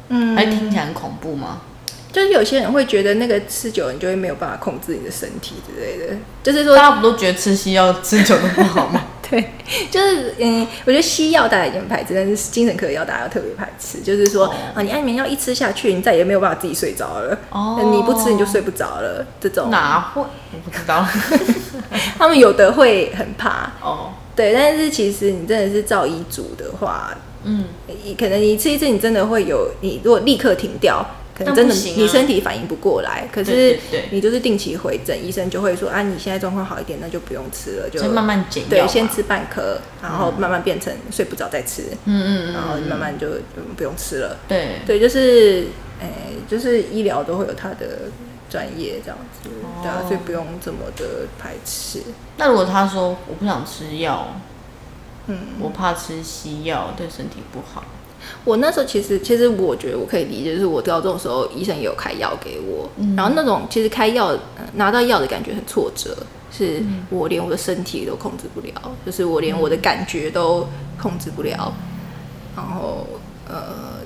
[SPEAKER 1] 嗯
[SPEAKER 2] 还听起来很恐怖吗？
[SPEAKER 1] 就是有些人会觉得那个吃久了你就会没有办法控制你的身体之类的，就是说
[SPEAKER 2] 大家不都觉得吃西药吃久了不好吗？
[SPEAKER 1] 对，就是嗯，我觉得西药大家已经排斥，但是精神科的药大家要特别排斥。就是说、
[SPEAKER 2] 哦
[SPEAKER 1] 啊，你安眠药一吃下去，你再也没有办法自己睡着了。
[SPEAKER 2] 哦
[SPEAKER 1] 你不吃你就睡不着了。这种
[SPEAKER 2] 哪会？我不知道。
[SPEAKER 1] 他们有的会很怕，
[SPEAKER 2] 哦，
[SPEAKER 1] 对。但是其实你真的是照医嘱的话，
[SPEAKER 2] 嗯，
[SPEAKER 1] 你可能你吃一次，你真的会有，你如果立刻停掉。可能真的你身体反应不过来，可是你就是定期回诊，医生就会说啊，你现在状况好一点，那就不用吃了，就
[SPEAKER 2] 慢慢减药
[SPEAKER 1] 对，先吃半颗，然后慢慢变成睡不着再吃，
[SPEAKER 2] 嗯嗯
[SPEAKER 1] 然后慢慢就嗯不用吃了。
[SPEAKER 2] 对，
[SPEAKER 1] 对，就是诶、就是医疗都会有它的专业这样子，对啊，所以不用这么的排斥。
[SPEAKER 2] 那如果他说我不想吃药，
[SPEAKER 1] 嗯，
[SPEAKER 2] 我怕吃西药对身体不好，
[SPEAKER 1] 我那时候其实，其实我觉得我可以理解，就是我高中的时候，医生也有开药给我，然后那种其实开药、呃拿到药的感觉很挫折，是我连我的身体都控制不了，就是我连我的感觉都控制不了，然后呃，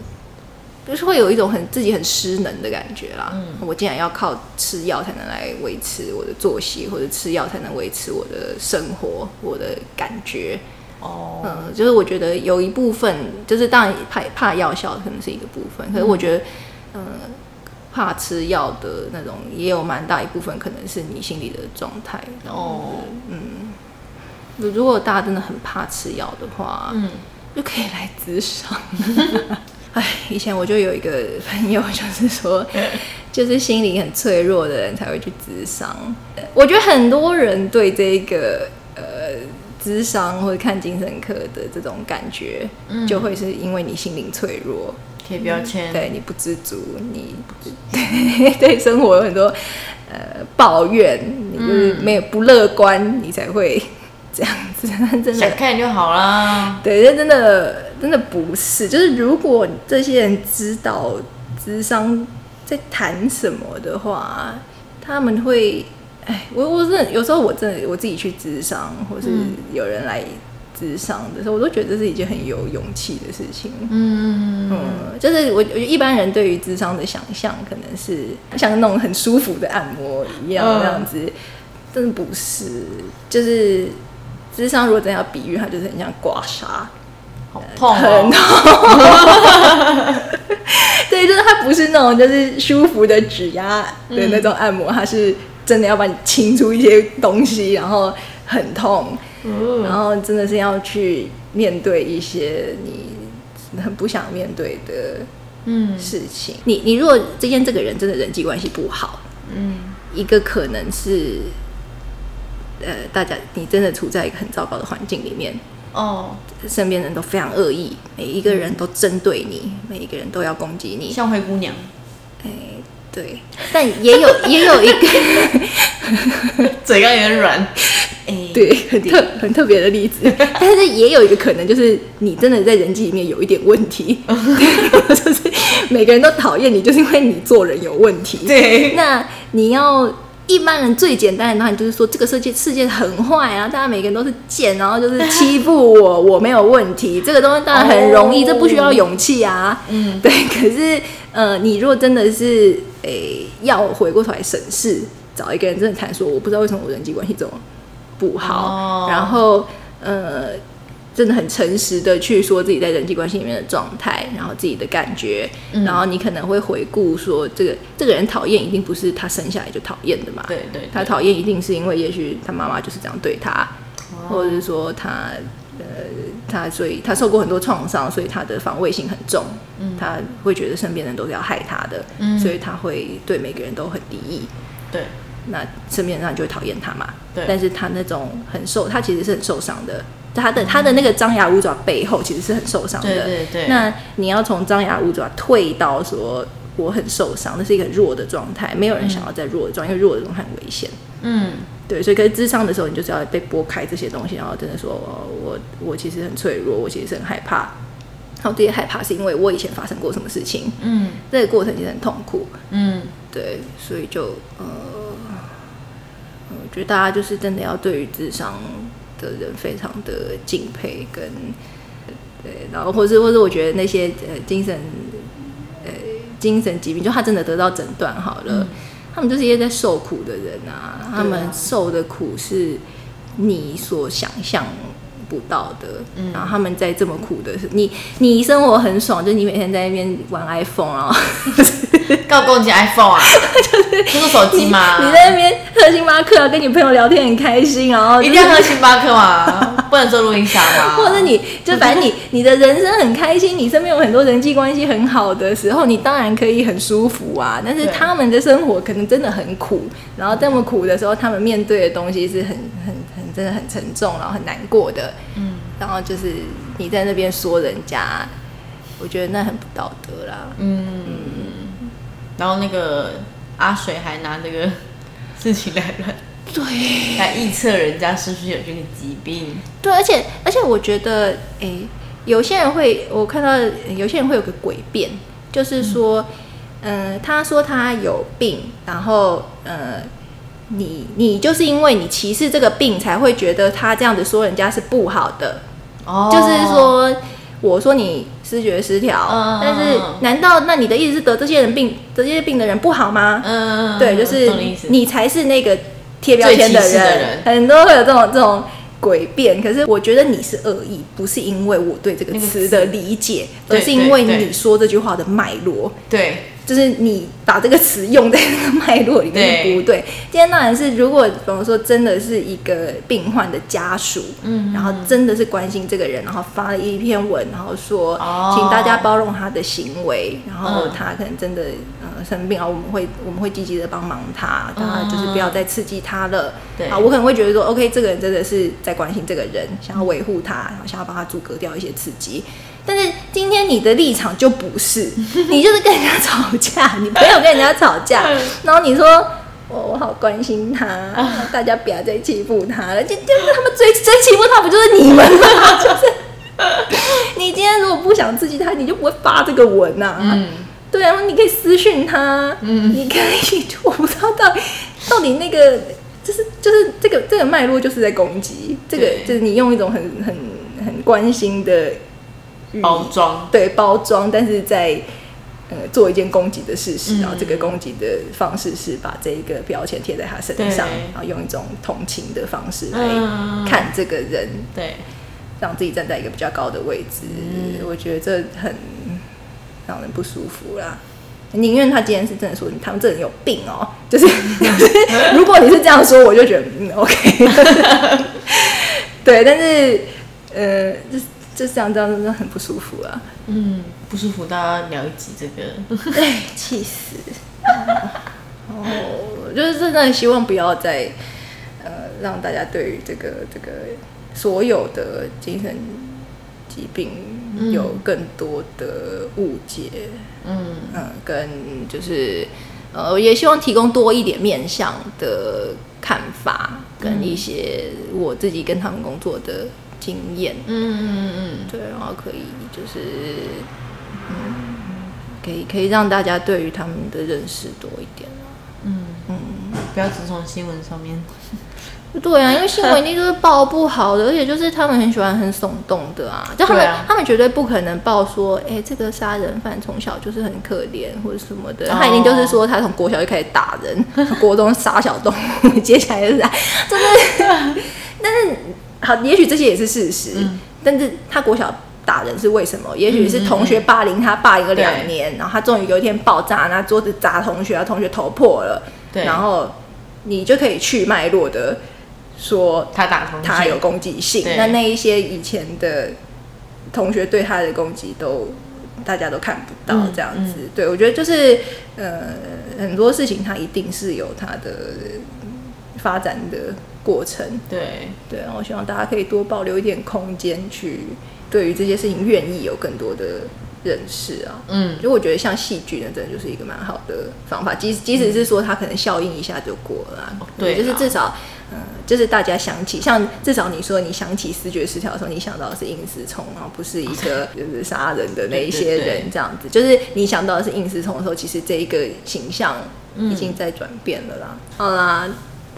[SPEAKER 1] 就是会有一种很自己很失能的感觉啦。我竟然要靠吃药才能来维持我的作息，或者吃药才能维持我的生活，我的感觉。
[SPEAKER 2] 哦，
[SPEAKER 1] 嗯，就是我觉得有一部分，就是当然怕怕药效可能是一个部分，可是我觉得，嗯、怕吃药的那种也有蛮大一部分可能是你心里的状态。
[SPEAKER 2] 哦，
[SPEAKER 1] 嗯如果大家真的很怕吃药的话，
[SPEAKER 2] 嗯，
[SPEAKER 1] 就可以来咨商。哎，以前我就有一个朋友，就是说，就是心理很脆弱的人才会去咨商。我觉得很多人对这个呃咨商或者看精神科的这种感觉，就会是因为你心灵脆弱，
[SPEAKER 2] 贴标签，
[SPEAKER 1] 对你不知足，你 对生活有很多呃抱怨，你就是没有不乐观，你才会这样子。真的
[SPEAKER 2] 想看就好啦。
[SPEAKER 1] 对，这真的真的不是。就是如果这些人知道智商在谈什么的话，他们会，哎，我我真的有时候我真的我自己去智商，或是有人来智商的时候，我都觉得这是一件很有勇气的事情。
[SPEAKER 2] 嗯，
[SPEAKER 1] 嗯，就是我我觉得一般人对于智商的想象，可能是像那种很舒服的按摩一样
[SPEAKER 2] 嗯
[SPEAKER 1] 那样子，真的不是。就是智商如果真的要比喻，它就是很像刮痧。
[SPEAKER 2] 好痛。
[SPEAKER 1] 对，就是它不是那种就是舒服的指压的那种按摩，它是真的要把你清出一些东西，然后很痛，
[SPEAKER 2] 嗯。
[SPEAKER 1] 然后真的是要去面对一些你很不想面对的
[SPEAKER 2] 嗯。
[SPEAKER 1] 事情。你你如果之间这个人真的人际关系不好，
[SPEAKER 2] 嗯。
[SPEAKER 1] 一个可能是，呃，大家你真的处在一个很糟糕的环境里面，
[SPEAKER 2] 哦，
[SPEAKER 1] 身边人都非常恶意，每一个人都针对你，每一个人都要攻击你。
[SPEAKER 2] 像灰姑娘，
[SPEAKER 1] 哎，对，但也有 也有一个
[SPEAKER 2] 嘴刚有点软。哎，
[SPEAKER 1] 对很特很特别的例子，但是也有一个可能就是你真的在人际里面有一点问题，就是每个人都讨厌你，就是因为你做人有问题。
[SPEAKER 2] 对，
[SPEAKER 1] 那你要一般人最简单的答案就是说，这个世界世界很坏啊，大家每个人都是贱，然后就是欺负我，我没有问题。这个东西当然很容易，
[SPEAKER 2] 哦
[SPEAKER 1] 这不需要勇气啊。
[SPEAKER 2] 嗯，
[SPEAKER 1] 对。可是呃，你如果真的是诶、要回过头来审视，找一个人真的谈说，我不知道为什么我人际关系这么不好，
[SPEAKER 2] 哦
[SPEAKER 1] 然后呃。真的很诚实的去说自己在人际关系里面的状态，然后自己的感觉，
[SPEAKER 2] 嗯
[SPEAKER 1] 然后你可能会回顾说，这个这个人讨厌一定不是他生下来就讨厌的嘛，
[SPEAKER 2] 对对，
[SPEAKER 1] 他讨厌一定是因为也许他妈妈就是这样对他，
[SPEAKER 2] 哦
[SPEAKER 1] 或者是说他呃他所以他受过很多创伤，所以他的防卫性很重，
[SPEAKER 2] 嗯
[SPEAKER 1] 他会觉得身边人都是要害他的，
[SPEAKER 2] 嗯
[SPEAKER 1] 所以他会对每个人都很敌意，
[SPEAKER 2] 对
[SPEAKER 1] 那身边人就会讨厌他嘛。
[SPEAKER 2] 对
[SPEAKER 1] 但是他那种很受，他其实是很受伤的。他的他的那个张牙舞爪背后其实是很受伤的。
[SPEAKER 2] 对对对
[SPEAKER 1] 那你要从张牙舞爪退到说我很受伤，那是一个很弱的状态，没有人想要在弱的状态，因为弱的状态很危险。
[SPEAKER 2] 嗯
[SPEAKER 1] 对，所以可是智商的时候，你就是要被拨开这些东西，然后真的说，哦、我我其实很脆弱，我其实是很害怕。然后这些害怕是因为我以前发生过什么事情，
[SPEAKER 2] 嗯
[SPEAKER 1] 这个过程其实很痛苦。
[SPEAKER 2] 嗯
[SPEAKER 1] 对，所以就呃，我觉得大家就是真的要对于智商的人非常的敬佩，跟对，然后或是或是我觉得那些呃精神呃精神疾病，就他真的得到诊断好了，他们就是一些在受苦的人啊，他们受的苦是你所想象不到的。然后他们在这么苦的是你你生活很爽，就你每天在那边玩 iPhone 啊，
[SPEAKER 2] 告攻击 iPhone 啊，这是手机吗？
[SPEAKER 1] 你在那边喝星巴克啊，跟你朋友聊天很开心，然后、就是、
[SPEAKER 2] 一定要喝星巴克吗？不能做录音沙吗？
[SPEAKER 1] 或者你就反正你你的人生很开心，你身边有很多人际关系很好的时候，你当然可以很舒服啊。但是他们的生活可能真的很苦，然后这么苦的时候，他们面对的东西是很很很真的很沉重，然后很难过的。
[SPEAKER 2] 嗯
[SPEAKER 1] 然后就是你在那边说人家，我觉得那很不道德啦。
[SPEAKER 2] 嗯，然后那个阿水还拿这个 事情来乱
[SPEAKER 1] 对
[SPEAKER 2] 来臆测人家是不是有这个疾病。
[SPEAKER 1] 对，而且而且我觉得，诶、有些人会，我看到呃有些人会有个诡辩，就是说，嗯、他说他有病，然后呃，你你就是因为你歧视这个病，才会觉得他这样子说人家是不好的，
[SPEAKER 2] 哦
[SPEAKER 1] 就是，说。我说你视觉失调，
[SPEAKER 2] 嗯
[SPEAKER 1] 但是难道那你的意思是得这些人病得这些病的人不好吗？
[SPEAKER 2] 嗯，
[SPEAKER 1] 对，就是
[SPEAKER 2] 你
[SPEAKER 1] 才是那个贴标签的人，很多会有这种这种诡辩。可是我觉得你是恶意，不是因为我对这个词的理解，而是因为你说这句话的脉络。
[SPEAKER 2] 对，
[SPEAKER 1] 就是你把这个词用在那个脉络里面
[SPEAKER 2] 对
[SPEAKER 1] 不对。今天当然是，如果比方说真的是一个病患的家属，
[SPEAKER 2] 嗯
[SPEAKER 1] 然后真的是关心这个人，然后发了一篇文，然后说，
[SPEAKER 2] 哦
[SPEAKER 1] 请大家包容他的行为，然后
[SPEAKER 2] 嗯
[SPEAKER 1] 他可能真的呃生病啊，我们会我们会积极的帮忙他，当然就是不要再刺激他了。
[SPEAKER 2] 对
[SPEAKER 1] 啊，我可能会觉得说，OK，这个人真的是在关心这个人，想要维护他，然后想要帮他阻隔掉一些刺激。但是今天你的立场就不是，你就是跟人家吵架，你朋友跟人家吵架，然后你说我我好关心他，大家不要再欺负他了，就就是他们最最欺负他，不就是你们吗？就是你今天如果不想刺激他，你就不会发这个文呐、
[SPEAKER 2] 嗯，
[SPEAKER 1] 对啊，你可以私讯他，
[SPEAKER 2] 嗯。
[SPEAKER 1] 你可以，我不知道到到底那个就是就是这个这个脉络就是在攻击，这个就是你用一种很很很关心的语
[SPEAKER 2] 包装，
[SPEAKER 1] 对包装，但是在呃做一件攻击的事实，
[SPEAKER 2] 嗯。
[SPEAKER 1] 然后这个攻击的方式是把这一个标签贴在他身上，然后用一种同情的方式
[SPEAKER 2] 嗯。
[SPEAKER 1] 来看这个人，
[SPEAKER 2] 对，
[SPEAKER 1] 让自己站在一个比较高的位置，
[SPEAKER 2] 嗯。
[SPEAKER 1] 我觉得这很让人不舒服啦。宁愿他今天是真的说他们这人有病哦，就是 如果你是这样说，我就觉得嗯 OK，对，但是呃，就是就这样这样真的很不舒服啊，
[SPEAKER 2] 嗯，不舒服，大家聊一集这个，
[SPEAKER 1] 对，气死。哦，就是真的希望不要再呃让大家对于这个这个所有的精神疾病有更多的误解，
[SPEAKER 2] 嗯。
[SPEAKER 1] 嗯，跟就是呃，也希望提供多一点面向的看法，跟一些我自己跟他们工作的经验，
[SPEAKER 2] 嗯嗯嗯
[SPEAKER 1] 对，然后可以就是嗯，可以可以让大家对于他们的认识多一点。啊
[SPEAKER 2] 嗯。
[SPEAKER 1] 嗯，
[SPEAKER 2] 嗯，不要只从新闻上面，
[SPEAKER 1] 对啊，因为新闻一定都是报不好的，而且就是他们很喜欢很耸动的啊，就他们、
[SPEAKER 2] 啊。
[SPEAKER 1] 他们绝对不可能报说，哎、这个杀人犯从小就是很可怜或者什么的，
[SPEAKER 2] 哦。
[SPEAKER 1] 他一定就是说他从国小就开始打人，国中杀小动物，接下来就是就是，但是好，也许这些也是事实，
[SPEAKER 2] 嗯
[SPEAKER 1] 但是他国小。打人是为什么？也许是同学霸凌他，霸凌了两年，然后他终于有一天爆炸，拿桌子砸同学，然后同学头破了，
[SPEAKER 2] 对，
[SPEAKER 1] 然后你就可以去脉络的说
[SPEAKER 2] 他打同学，
[SPEAKER 1] 他有攻击性。那那一些以前的同学对他的攻击都大家都看不到
[SPEAKER 2] 嗯
[SPEAKER 1] 这样子。对我觉得就是呃很多事情它一定是有它的发展的过程。
[SPEAKER 2] 对，
[SPEAKER 1] 对，然后我希望大家可以多保留一点空间去对于这些事情愿意有更多的认识啊。
[SPEAKER 2] 嗯
[SPEAKER 1] 就我觉得像戏剧呢，真的就是一个蛮好的方法，即即使是说它可能效应一下就过了、啊，
[SPEAKER 2] 对
[SPEAKER 1] 就是至少，嗯、就是大家想起，像至少你说你想起视觉失调的时候，你想到的是应思聪，然后不是一个 就是杀人的那一些人这样子，就是你想到的是应思聪的时候，其实这一个形象
[SPEAKER 2] 嗯
[SPEAKER 1] 已经在转变了啦。好啦，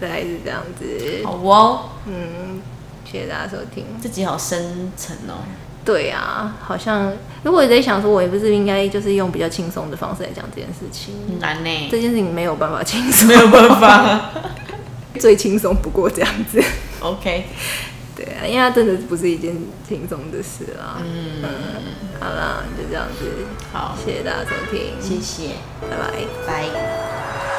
[SPEAKER 1] 大概是这样子，
[SPEAKER 2] 好哦，
[SPEAKER 1] 嗯，谢谢大家收听。
[SPEAKER 2] 这集好深沉哦，
[SPEAKER 1] 对啊，好像如果我在想说，我也不是应该就是用比较轻松的方式来讲这件事情。
[SPEAKER 2] 很难呢，
[SPEAKER 1] 这件事情没有办法轻松，
[SPEAKER 2] 没有办法
[SPEAKER 1] 最轻松不过这样子。
[SPEAKER 2] ，OK，
[SPEAKER 1] 对啊，因为它真的不是一件轻松的事啦。嗯，好啦，就这样子，
[SPEAKER 2] 好，
[SPEAKER 1] 谢谢大家收听，
[SPEAKER 2] 谢谢，
[SPEAKER 1] 拜拜。
[SPEAKER 2] 拜。